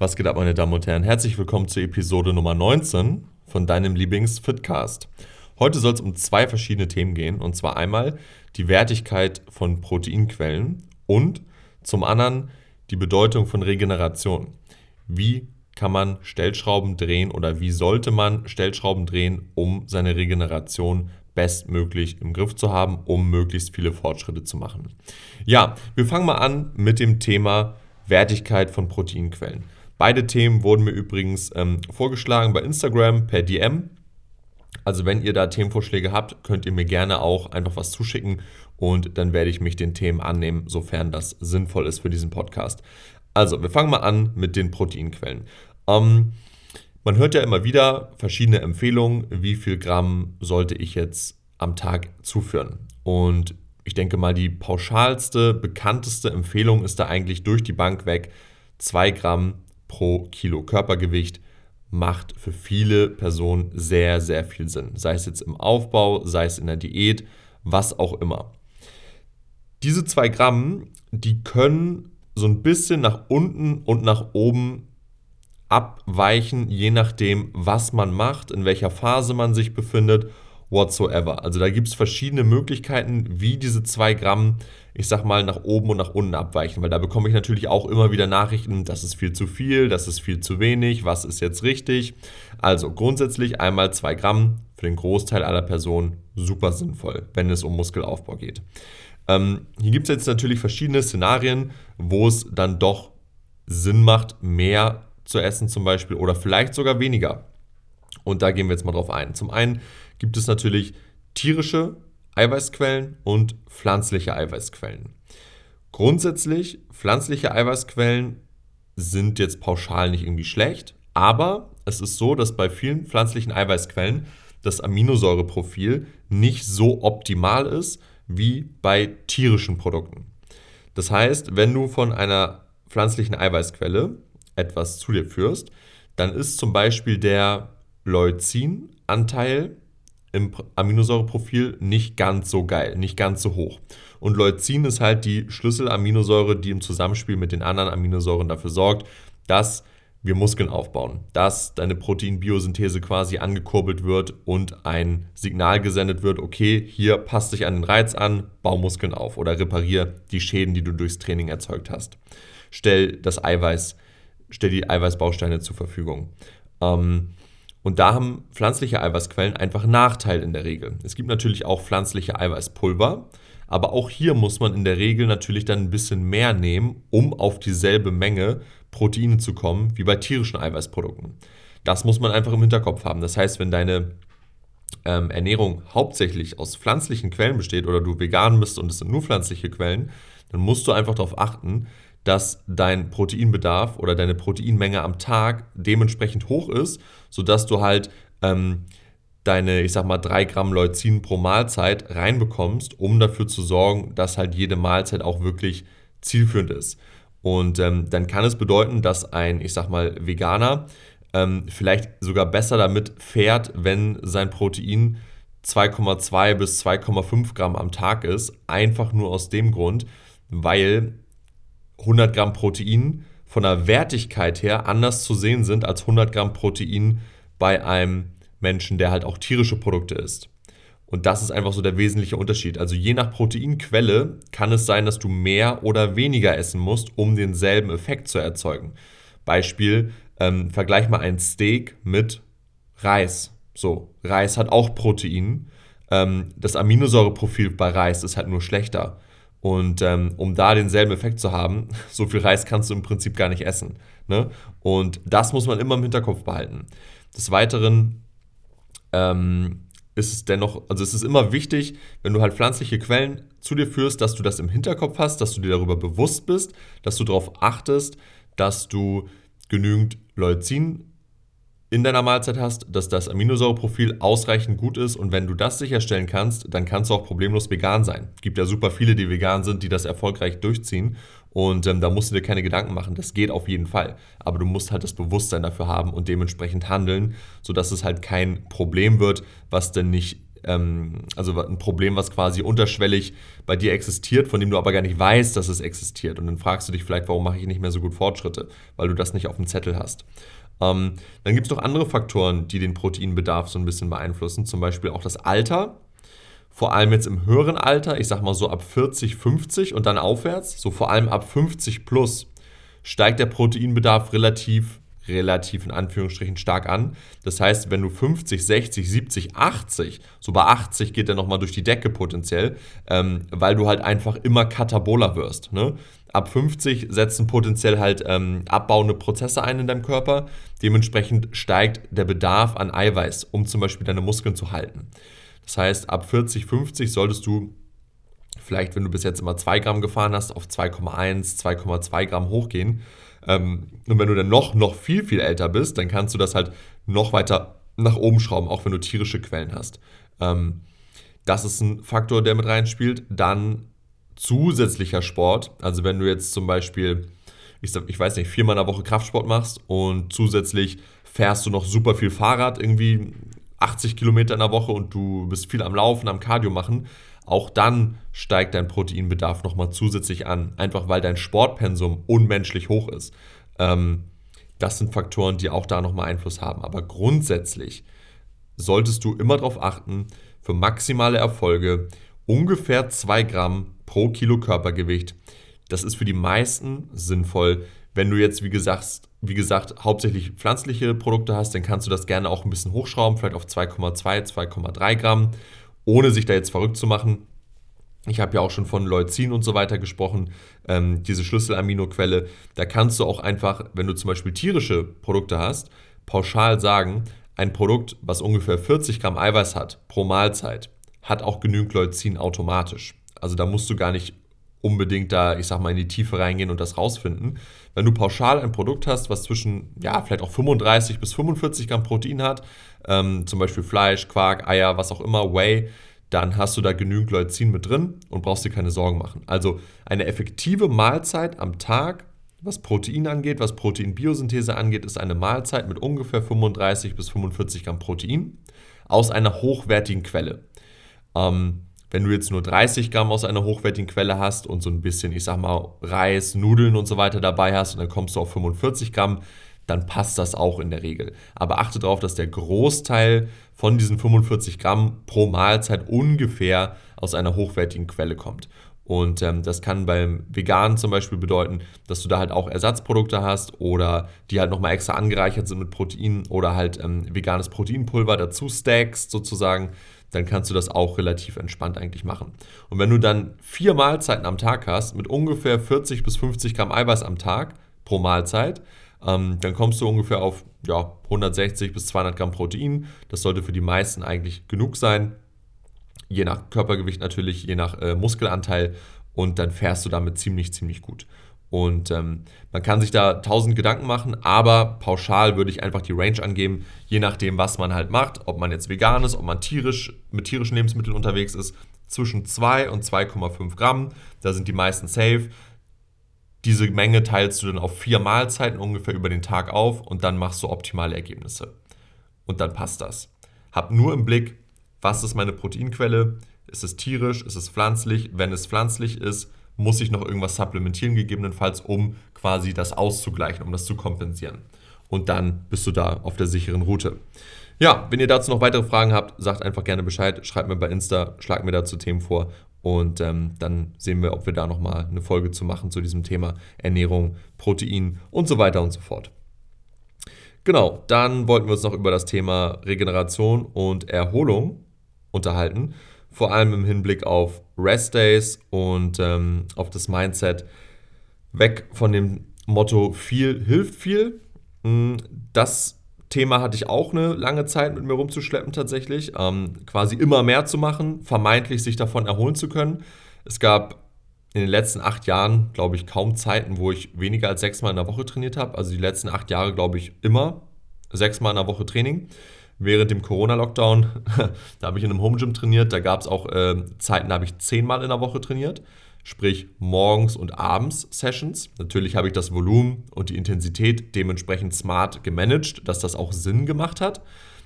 Was geht ab, meine Damen und Herren? Herzlich willkommen zur Episode Nummer 19 von deinem Lieblings-Fitcast. Heute soll es um zwei verschiedene Themen gehen. Und zwar einmal die Wertigkeit von Proteinquellen und zum anderen die Bedeutung von Regeneration. Wie kann man Stellschrauben drehen oder wie sollte man Stellschrauben drehen, um seine Regeneration bestmöglich im Griff zu haben, um möglichst viele Fortschritte zu machen. Ja, wir fangen mal an mit dem Thema Wertigkeit von Proteinquellen. Beide Themen wurden mir übrigens ähm, vorgeschlagen bei Instagram per DM. Also wenn ihr da Themenvorschläge habt, könnt ihr mir gerne auch einfach was zuschicken und dann werde ich mich den Themen annehmen, sofern das sinnvoll ist für diesen Podcast. Also, wir fangen mal an mit den Proteinquellen. Ähm, man hört ja immer wieder verschiedene Empfehlungen, wie viel Gramm sollte ich jetzt am Tag zuführen. Und ich denke mal, die pauschalste, bekannteste Empfehlung ist da eigentlich durch die Bank weg 2 Gramm pro Kilo Körpergewicht macht für viele Personen sehr, sehr viel Sinn. Sei es jetzt im Aufbau, sei es in der Diät, was auch immer. Diese zwei Gramm, die können so ein bisschen nach unten und nach oben abweichen, je nachdem, was man macht, in welcher Phase man sich befindet whatsoever. Also da gibt es verschiedene Möglichkeiten, wie diese zwei Gramm, ich sag mal, nach oben und nach unten abweichen, weil da bekomme ich natürlich auch immer wieder Nachrichten, das ist viel zu viel, das ist viel zu wenig, was ist jetzt richtig. Also grundsätzlich einmal zwei Gramm für den Großteil aller Personen super sinnvoll, wenn es um Muskelaufbau geht. Ähm, hier gibt es jetzt natürlich verschiedene Szenarien, wo es dann doch Sinn macht, mehr zu essen zum Beispiel oder vielleicht sogar weniger. Und da gehen wir jetzt mal drauf ein. Zum einen gibt es natürlich tierische Eiweißquellen und pflanzliche Eiweißquellen. Grundsätzlich, pflanzliche Eiweißquellen sind jetzt pauschal nicht irgendwie schlecht, aber es ist so, dass bei vielen pflanzlichen Eiweißquellen das Aminosäureprofil nicht so optimal ist wie bei tierischen Produkten. Das heißt, wenn du von einer pflanzlichen Eiweißquelle etwas zu dir führst, dann ist zum Beispiel der Leucin-Anteil im Aminosäureprofil nicht ganz so geil, nicht ganz so hoch. Und Leucin ist halt die Schlüsselaminosäure, die im Zusammenspiel mit den anderen Aminosäuren dafür sorgt, dass wir Muskeln aufbauen, dass deine Proteinbiosynthese quasi angekurbelt wird und ein Signal gesendet wird, okay, hier passt dich an den Reiz an, bau Muskeln auf oder repariere die Schäden, die du durchs Training erzeugt hast. Stell das Eiweiß, stell die Eiweißbausteine zur Verfügung. Ähm, und da haben pflanzliche Eiweißquellen einfach Nachteil in der Regel. Es gibt natürlich auch pflanzliche Eiweißpulver, aber auch hier muss man in der Regel natürlich dann ein bisschen mehr nehmen, um auf dieselbe Menge Proteine zu kommen wie bei tierischen Eiweißprodukten. Das muss man einfach im Hinterkopf haben. Das heißt, wenn deine ähm, Ernährung hauptsächlich aus pflanzlichen Quellen besteht oder du vegan bist und es sind nur pflanzliche Quellen, dann musst du einfach darauf achten, dass dein Proteinbedarf oder deine Proteinmenge am Tag dementsprechend hoch ist, sodass du halt ähm, deine, ich sag mal, 3 Gramm Leucin pro Mahlzeit reinbekommst, um dafür zu sorgen, dass halt jede Mahlzeit auch wirklich zielführend ist. Und ähm, dann kann es bedeuten, dass ein, ich sag mal, Veganer ähm, vielleicht sogar besser damit fährt, wenn sein Protein 2,2 bis 2,5 Gramm am Tag ist. Einfach nur aus dem Grund, weil 100 Gramm Protein von der Wertigkeit her anders zu sehen sind als 100 Gramm Protein bei einem Menschen, der halt auch tierische Produkte isst. Und das ist einfach so der wesentliche Unterschied. Also je nach Proteinquelle kann es sein, dass du mehr oder weniger essen musst, um denselben Effekt zu erzeugen. Beispiel, ähm, vergleich mal ein Steak mit Reis. So, Reis hat auch Protein. Ähm, das Aminosäureprofil bei Reis ist halt nur schlechter. Und ähm, um da denselben Effekt zu haben, so viel Reis kannst du im Prinzip gar nicht essen. Ne? Und das muss man immer im Hinterkopf behalten. Des Weiteren ähm, ist es dennoch, also es ist immer wichtig, wenn du halt pflanzliche Quellen zu dir führst, dass du das im Hinterkopf hast, dass du dir darüber bewusst bist, dass du darauf achtest, dass du genügend Leucin in deiner Mahlzeit hast, dass das Aminosäureprofil ausreichend gut ist und wenn du das sicherstellen kannst, dann kannst du auch problemlos vegan sein. Es gibt ja super viele, die vegan sind, die das erfolgreich durchziehen und ähm, da musst du dir keine Gedanken machen. Das geht auf jeden Fall, aber du musst halt das Bewusstsein dafür haben und dementsprechend handeln, sodass es halt kein Problem wird, was denn nicht ähm, also ein Problem, was quasi unterschwellig bei dir existiert, von dem du aber gar nicht weißt, dass es existiert. Und dann fragst du dich vielleicht, warum mache ich nicht mehr so gut Fortschritte, weil du das nicht auf dem Zettel hast. Ähm, dann gibt es noch andere Faktoren, die den Proteinbedarf so ein bisschen beeinflussen, zum Beispiel auch das Alter. Vor allem jetzt im höheren Alter, ich sag mal so ab 40, 50 und dann aufwärts, so vor allem ab 50 plus, steigt der Proteinbedarf relativ relativ in Anführungsstrichen stark an. Das heißt, wenn du 50, 60, 70, 80, so bei 80 geht er nochmal durch die Decke potenziell, ähm, weil du halt einfach immer kataboler wirst. Ne? Ab 50 setzen potenziell halt ähm, abbauende Prozesse ein in deinem Körper. Dementsprechend steigt der Bedarf an Eiweiß, um zum Beispiel deine Muskeln zu halten. Das heißt, ab 40, 50 solltest du vielleicht, wenn du bis jetzt immer 2 Gramm gefahren hast, auf 2,1, 2,2 Gramm hochgehen und wenn du dann noch, noch viel, viel älter bist, dann kannst du das halt noch weiter nach oben schrauben, auch wenn du tierische Quellen hast. Ähm, das ist ein Faktor, der mit reinspielt. Dann zusätzlicher Sport. Also wenn du jetzt zum Beispiel, ich, ich weiß nicht, viermal in der Woche Kraftsport machst und zusätzlich fährst du noch super viel Fahrrad, irgendwie 80 Kilometer in der Woche und du bist viel am Laufen, am Cardio machen, auch dann steigt dein Proteinbedarf nochmal zusätzlich an, einfach weil dein Sportpensum unmenschlich hoch ist. Ähm, das sind Faktoren, die auch da nochmal Einfluss haben. Aber grundsätzlich solltest du immer darauf achten, für maximale Erfolge ungefähr 2 Gramm pro Kilo Körpergewicht. Das ist für die meisten sinnvoll. Wenn du jetzt, wie gesagt, wie gesagt, hauptsächlich pflanzliche Produkte hast, dann kannst du das gerne auch ein bisschen hochschrauben, vielleicht auf 2,2, 2,3 Gramm ohne sich da jetzt verrückt zu machen. Ich habe ja auch schon von Leucin und so weiter gesprochen, ähm, diese Schlüsselaminoquelle. Da kannst du auch einfach, wenn du zum Beispiel tierische Produkte hast, pauschal sagen, ein Produkt, was ungefähr 40 Gramm Eiweiß hat pro Mahlzeit, hat auch genügend Leucin automatisch. Also da musst du gar nicht unbedingt da, ich sag mal, in die Tiefe reingehen und das rausfinden. Wenn du pauschal ein Produkt hast, was zwischen, ja, vielleicht auch 35 bis 45 Gramm Protein hat, ähm, zum Beispiel Fleisch, Quark, Eier, was auch immer, Whey, dann hast du da genügend Leucin mit drin und brauchst dir keine Sorgen machen. Also eine effektive Mahlzeit am Tag, was Protein angeht, was Proteinbiosynthese angeht, ist eine Mahlzeit mit ungefähr 35 bis 45 Gramm Protein aus einer hochwertigen Quelle. Ähm, wenn du jetzt nur 30 Gramm aus einer hochwertigen Quelle hast und so ein bisschen, ich sag mal, Reis, Nudeln und so weiter dabei hast und dann kommst du auf 45 Gramm, dann passt das auch in der Regel. Aber achte darauf, dass der Großteil von diesen 45 Gramm pro Mahlzeit ungefähr aus einer hochwertigen Quelle kommt. Und ähm, das kann beim Veganen zum Beispiel bedeuten, dass du da halt auch Ersatzprodukte hast oder die halt nochmal extra angereichert sind mit Protein oder halt ähm, veganes Proteinpulver dazu stackst sozusagen dann kannst du das auch relativ entspannt eigentlich machen. Und wenn du dann vier Mahlzeiten am Tag hast, mit ungefähr 40 bis 50 Gramm Eiweiß am Tag pro Mahlzeit, ähm, dann kommst du ungefähr auf ja, 160 bis 200 Gramm Protein. Das sollte für die meisten eigentlich genug sein. Je nach Körpergewicht natürlich, je nach äh, Muskelanteil. Und dann fährst du damit ziemlich, ziemlich gut. Und ähm, man kann sich da tausend Gedanken machen, aber pauschal würde ich einfach die Range angeben, je nachdem, was man halt macht, ob man jetzt vegan ist, ob man tierisch mit tierischen Lebensmitteln unterwegs ist, zwischen 2 und 2,5 Gramm. Da sind die meisten safe. Diese Menge teilst du dann auf vier Mahlzeiten ungefähr über den Tag auf und dann machst du optimale Ergebnisse. Und dann passt das. Hab nur im Blick, was ist meine Proteinquelle? Ist es tierisch? Ist es pflanzlich? Wenn es pflanzlich ist, muss ich noch irgendwas supplementieren, gegebenenfalls, um quasi das auszugleichen, um das zu kompensieren. Und dann bist du da auf der sicheren Route. Ja, wenn ihr dazu noch weitere Fragen habt, sagt einfach gerne Bescheid, schreibt mir bei Insta, schlagt mir dazu Themen vor und ähm, dann sehen wir, ob wir da nochmal eine Folge zu machen zu diesem Thema Ernährung, Protein und so weiter und so fort. Genau, dann wollten wir uns noch über das Thema Regeneration und Erholung unterhalten vor allem im Hinblick auf Rest Days und ähm, auf das Mindset weg von dem Motto viel hilft viel. Mm, das Thema hatte ich auch eine lange Zeit mit mir rumzuschleppen tatsächlich, ähm, quasi immer mehr zu machen, vermeintlich sich davon erholen zu können. Es gab in den letzten acht Jahren, glaube ich, kaum Zeiten, wo ich weniger als sechsmal in der Woche trainiert habe. Also die letzten acht Jahre, glaube ich, immer sechsmal in der Woche Training während dem Corona-Lockdown, da habe ich in einem Home-Gym trainiert, da gab es auch äh, Zeiten, da habe ich zehnmal in der Woche trainiert, sprich morgens und abends Sessions. Natürlich habe ich das Volumen und die Intensität dementsprechend smart gemanagt, dass das auch Sinn gemacht hat.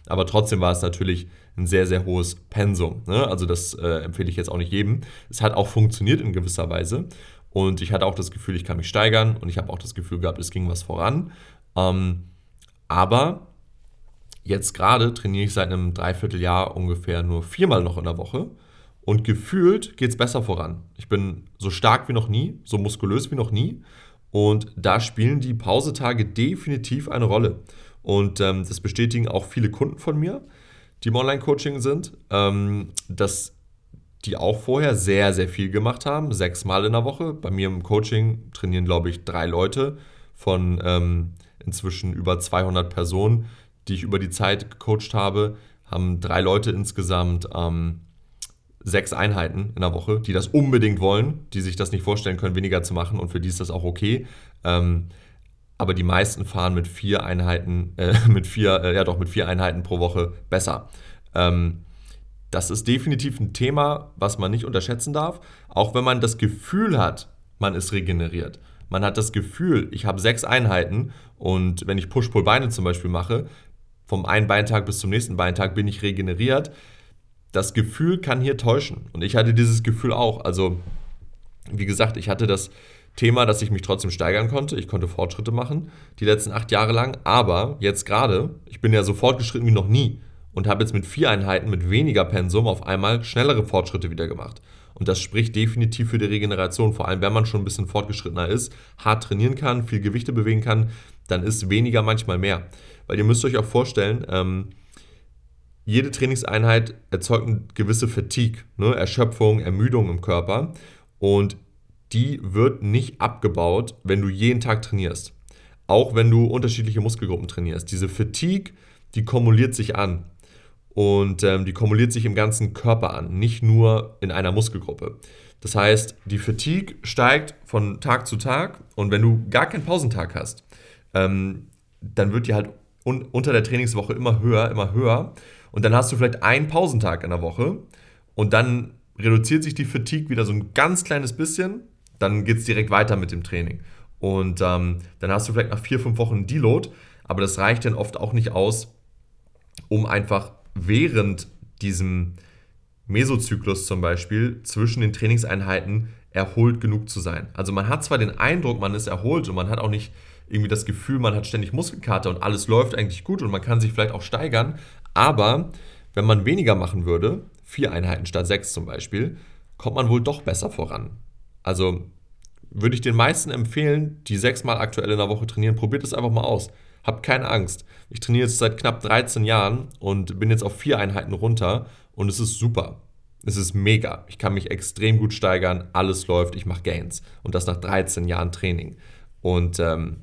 aber trotzdem war es natürlich ein sehr, sehr hohes Pensum. Ne? Also das äh, empfehle ich jetzt auch nicht jedem. Es hat auch funktioniert in gewisser Weise und ich hatte auch das Gefühl, ich kann mich steigern und ich habe auch das Gefühl gehabt, es ging was voran. Ähm, aber jetzt gerade trainiere ich seit einem Dreivierteljahr ungefähr nur viermal noch in der Woche und gefühlt geht es besser voran. Ich bin so stark wie noch nie, so muskulös wie noch nie und da spielen die Pausetage definitiv eine Rolle. Und ähm, das bestätigen auch viele Kunden von mir, die im Online-Coaching sind, ähm, dass die auch vorher sehr, sehr viel gemacht haben, sechsmal in der Woche. Bei mir im Coaching trainieren, glaube ich, drei Leute von ähm, inzwischen über 200 Personen, die ich über die Zeit gecoacht habe, haben drei Leute insgesamt ähm, sechs Einheiten in der Woche, die das unbedingt wollen, die sich das nicht vorstellen können, weniger zu machen und für die ist das auch okay. Ähm, aber die meisten fahren mit vier Einheiten, äh, mit vier, äh, ja doch, mit vier Einheiten pro Woche besser. Ähm, das ist definitiv ein Thema, was man nicht unterschätzen darf, auch wenn man das Gefühl hat, man ist regeneriert. Man hat das Gefühl, ich habe sechs Einheiten und wenn ich Push-Pull-Beine zum Beispiel mache, vom einen Beintag bis zum nächsten Beintag bin ich regeneriert das Gefühl kann hier täuschen. Und ich hatte dieses Gefühl auch. Also, wie gesagt, ich hatte das Thema, dass ich mich trotzdem steigern konnte. Ich konnte Fortschritte machen, die letzten acht Jahre lang. Aber jetzt gerade, ich bin ja so fortgeschritten wie noch nie und habe jetzt mit vier Einheiten, mit weniger Pensum auf einmal schnellere Fortschritte wieder gemacht. Und das spricht definitiv für die Regeneration. Vor allem, wenn man schon ein bisschen fortgeschrittener ist, hart trainieren kann, viel Gewichte bewegen kann, dann ist weniger manchmal mehr. Weil ihr müsst euch auch vorstellen, ähm, jede Trainingseinheit erzeugt eine gewisse Fatigue, ne? Erschöpfung, Ermüdung im Körper und die wird nicht abgebaut, wenn du jeden Tag trainierst. Auch wenn du unterschiedliche Muskelgruppen trainierst. Diese Fatigue, die kumuliert sich an. Und ähm, die kumuliert sich im ganzen Körper an, nicht nur in einer Muskelgruppe. Das heißt, die Fatigue steigt von Tag zu Tag und wenn du gar keinen Pausentag hast, ähm, dann wird die halt un unter der Trainingswoche immer höher, immer höher. Und dann hast du vielleicht einen Pausentag in der Woche und dann reduziert sich die Fatigue wieder so ein ganz kleines bisschen. Dann geht es direkt weiter mit dem Training. Und ähm, dann hast du vielleicht nach vier, fünf Wochen einen Deload, aber das reicht dann oft auch nicht aus, um einfach während diesem Mesozyklus zum Beispiel zwischen den Trainingseinheiten erholt genug zu sein. Also man hat zwar den Eindruck, man ist erholt und man hat auch nicht irgendwie das Gefühl, man hat ständig Muskelkater und alles läuft eigentlich gut und man kann sich vielleicht auch steigern, aber wenn man weniger machen würde, vier Einheiten statt sechs zum Beispiel, kommt man wohl doch besser voran. Also würde ich den meisten empfehlen, die sechsmal aktuell in der Woche trainieren, probiert es einfach mal aus. Habt keine Angst. Ich trainiere jetzt seit knapp 13 Jahren und bin jetzt auf vier Einheiten runter und es ist super. Es ist mega. Ich kann mich extrem gut steigern, alles läuft, ich mache Gains. Und das nach 13 Jahren Training. Und ähm,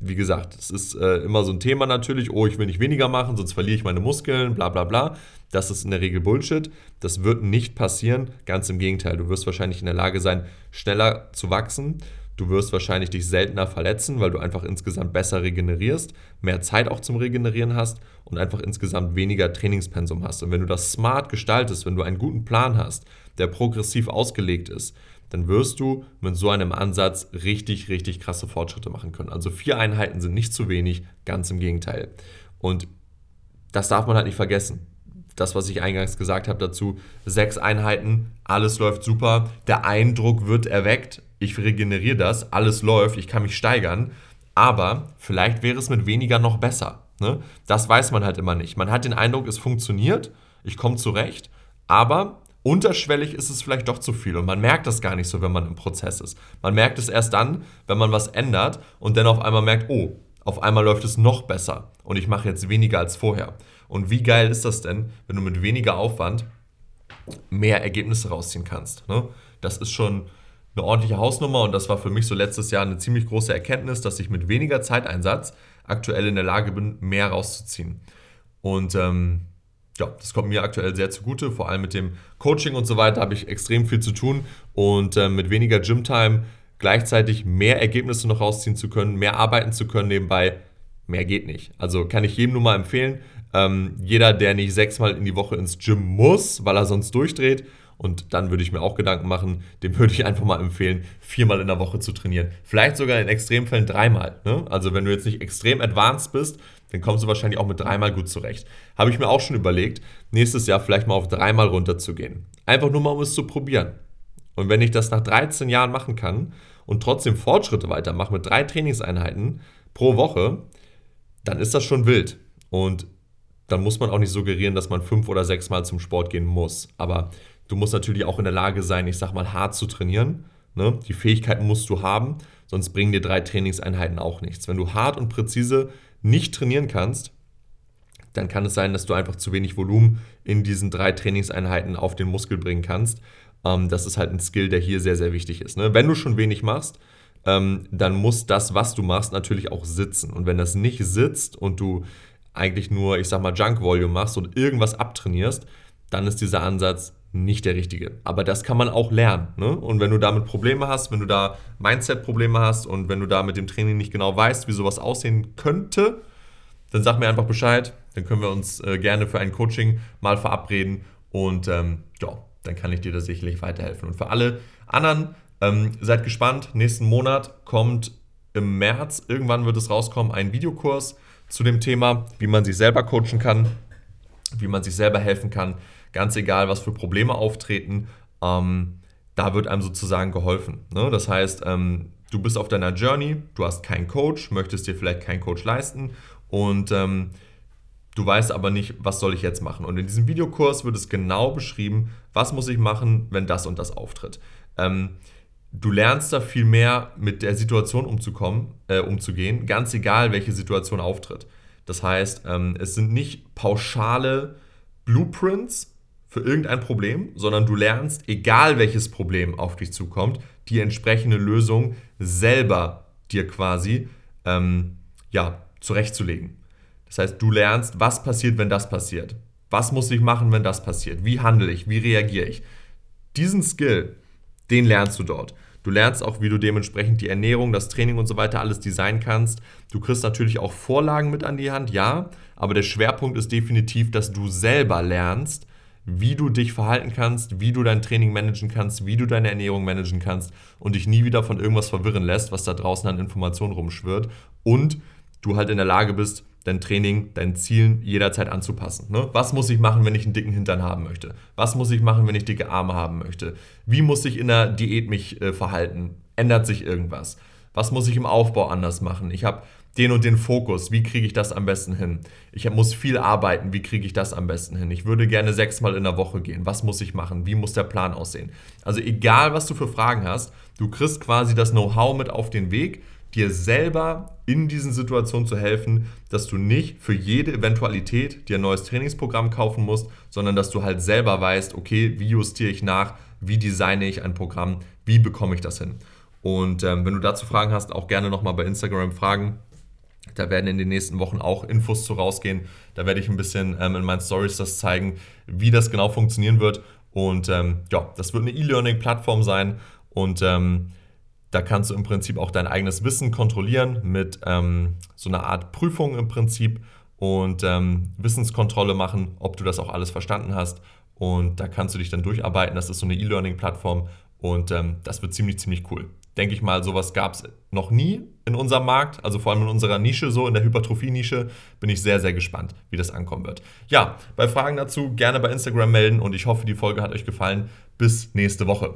wie gesagt, es ist äh, immer so ein Thema natürlich, oh, ich will nicht weniger machen, sonst verliere ich meine Muskeln, bla bla bla. Das ist in der Regel Bullshit. Das wird nicht passieren. Ganz im Gegenteil, du wirst wahrscheinlich in der Lage sein, schneller zu wachsen. Du wirst wahrscheinlich dich seltener verletzen, weil du einfach insgesamt besser regenerierst, mehr Zeit auch zum Regenerieren hast und einfach insgesamt weniger Trainingspensum hast. Und wenn du das smart gestaltest, wenn du einen guten Plan hast, der progressiv ausgelegt ist, dann wirst du mit so einem Ansatz richtig, richtig krasse Fortschritte machen können. Also vier Einheiten sind nicht zu wenig, ganz im Gegenteil. Und das darf man halt nicht vergessen. Das, was ich eingangs gesagt habe dazu, sechs Einheiten, alles läuft super, der Eindruck wird erweckt, ich regeneriere das, alles läuft, ich kann mich steigern, aber vielleicht wäre es mit weniger noch besser. Ne? Das weiß man halt immer nicht. Man hat den Eindruck, es funktioniert, ich komme zurecht, aber unterschwellig ist es vielleicht doch zu viel und man merkt das gar nicht so, wenn man im Prozess ist. Man merkt es erst dann, wenn man was ändert und dann auf einmal merkt, oh, auf einmal läuft es noch besser und ich mache jetzt weniger als vorher. Und wie geil ist das denn, wenn du mit weniger Aufwand mehr Ergebnisse rausziehen kannst? Ne? Das ist schon eine ordentliche Hausnummer und das war für mich so letztes Jahr eine ziemlich große Erkenntnis, dass ich mit weniger Zeiteinsatz aktuell in der Lage bin, mehr rauszuziehen. Und ähm, ja, das kommt mir aktuell sehr zugute. Vor allem mit dem Coaching und so weiter habe ich extrem viel zu tun und äh, mit weniger Gym-Time gleichzeitig mehr Ergebnisse noch rausziehen zu können, mehr arbeiten zu können nebenbei, mehr geht nicht. Also kann ich jedem nur mal empfehlen. Ähm, jeder, der nicht sechsmal in die Woche ins Gym muss, weil er sonst durchdreht Und dann würde ich mir auch Gedanken machen, dem würde ich einfach mal empfehlen, viermal in der Woche zu trainieren. Vielleicht sogar in Extremfällen dreimal. Ne? Also wenn du jetzt nicht extrem advanced bist, dann kommst du wahrscheinlich auch mit dreimal gut zurecht. Habe ich mir auch schon überlegt, nächstes Jahr vielleicht mal auf dreimal runterzugehen. Einfach nur mal, um es zu probieren. Und wenn ich das nach 13 Jahren machen kann und trotzdem Fortschritte weitermache mit drei Trainingseinheiten pro Woche, dann ist das schon wild. Und dann muss man auch nicht suggerieren, dass man fünf oder sechs Mal zum Sport gehen muss. Aber du musst natürlich auch in der Lage sein, ich sag mal, hart zu trainieren. Ne? Die Fähigkeiten musst du haben, sonst bringen dir drei Trainingseinheiten auch nichts. Wenn du hart und präzise nicht trainieren kannst, dann kann es sein, dass du einfach zu wenig Volumen in diesen drei Trainingseinheiten auf den Muskel bringen kannst. Ähm, das ist halt ein Skill, der hier sehr, sehr wichtig ist. Ne? Wenn du schon wenig machst, ähm, dann muss das, was du machst, natürlich auch sitzen. Und wenn das nicht sitzt und du eigentlich nur, ich sag mal, Junk Volume machst und irgendwas abtrainierst, dann ist dieser Ansatz nicht der richtige. Aber das kann man auch lernen. Ne? Und wenn du damit Probleme hast, wenn du da Mindset-Probleme hast und wenn du da mit dem Training nicht genau weißt, wie sowas aussehen könnte, dann sag mir einfach Bescheid. Dann können wir uns äh, gerne für ein Coaching mal verabreden und ähm, ja, dann kann ich dir da sicherlich weiterhelfen. Und für alle anderen, ähm, seid gespannt. Nächsten Monat kommt im März, irgendwann wird es rauskommen, ein Videokurs zu dem Thema, wie man sich selber coachen kann, wie man sich selber helfen kann ganz egal, was für Probleme auftreten, ähm, da wird einem sozusagen geholfen. Ne? Das heißt, ähm, du bist auf deiner Journey, du hast keinen Coach, möchtest dir vielleicht keinen Coach leisten und ähm, du weißt aber nicht, was soll ich jetzt machen. Und in diesem Videokurs wird es genau beschrieben, was muss ich machen, wenn das und das auftritt. Ähm, du lernst da viel mehr mit der Situation umzukommen, äh, umzugehen, ganz egal, welche Situation auftritt. Das heißt, ähm, es sind nicht pauschale Blueprints, für irgendein Problem, sondern du lernst, egal welches Problem auf dich zukommt, die entsprechende Lösung selber dir quasi ähm, ja, zurechtzulegen. Das heißt, du lernst, was passiert, wenn das passiert. Was muss ich machen, wenn das passiert? Wie handle ich? Wie reagiere ich? Diesen Skill, den lernst du dort. Du lernst auch, wie du dementsprechend die Ernährung, das Training und so weiter alles designen kannst. Du kriegst natürlich auch Vorlagen mit an die Hand, ja, aber der Schwerpunkt ist definitiv, dass du selber lernst, wie du dich verhalten kannst, wie du dein Training managen kannst, wie du deine Ernährung managen kannst und dich nie wieder von irgendwas verwirren lässt, was da draußen an Informationen rumschwirrt und du halt in der Lage bist, dein Training, deinen Zielen jederzeit anzupassen. Ne? Was muss ich machen, wenn ich einen dicken Hintern haben möchte? Was muss ich machen, wenn ich dicke Arme haben möchte? Wie muss ich in der Diät mich äh, verhalten? Ändert sich irgendwas? Was muss ich im Aufbau anders machen? Ich habe den und den Fokus. Wie kriege ich das am besten hin? Ich muss viel arbeiten. Wie kriege ich das am besten hin? Ich würde gerne sechsmal in der Woche gehen. Was muss ich machen? Wie muss der Plan aussehen? Also egal, was du für Fragen hast, du kriegst quasi das Know-how mit auf den Weg, dir selber in diesen Situationen zu helfen, dass du nicht für jede Eventualität dir ein neues Trainingsprogramm kaufen musst, sondern dass du halt selber weißt, okay, wie justiere ich nach, wie designe ich ein Programm, wie bekomme ich das hin. Und ähm, wenn du dazu Fragen hast, auch gerne nochmal bei Instagram fragen. Da werden in den nächsten Wochen auch Infos zu rausgehen. Da werde ich ein bisschen ähm, in meinen Stories das zeigen, wie das genau funktionieren wird. Und ähm, ja, das wird eine E-Learning-Plattform sein. Und ähm, da kannst du im Prinzip auch dein eigenes Wissen kontrollieren mit ähm, so einer Art Prüfung im Prinzip und ähm, Wissenskontrolle machen, ob du das auch alles verstanden hast. Und da kannst du dich dann durcharbeiten. Das ist so eine E-Learning-Plattform und ähm, das wird ziemlich, ziemlich cool denke ich mal, sowas gab es noch nie in unserem Markt, also vor allem in unserer Nische, so in der Hypertrophie-Nische, bin ich sehr, sehr gespannt, wie das ankommen wird. Ja, bei Fragen dazu gerne bei Instagram melden und ich hoffe, die Folge hat euch gefallen. Bis nächste Woche.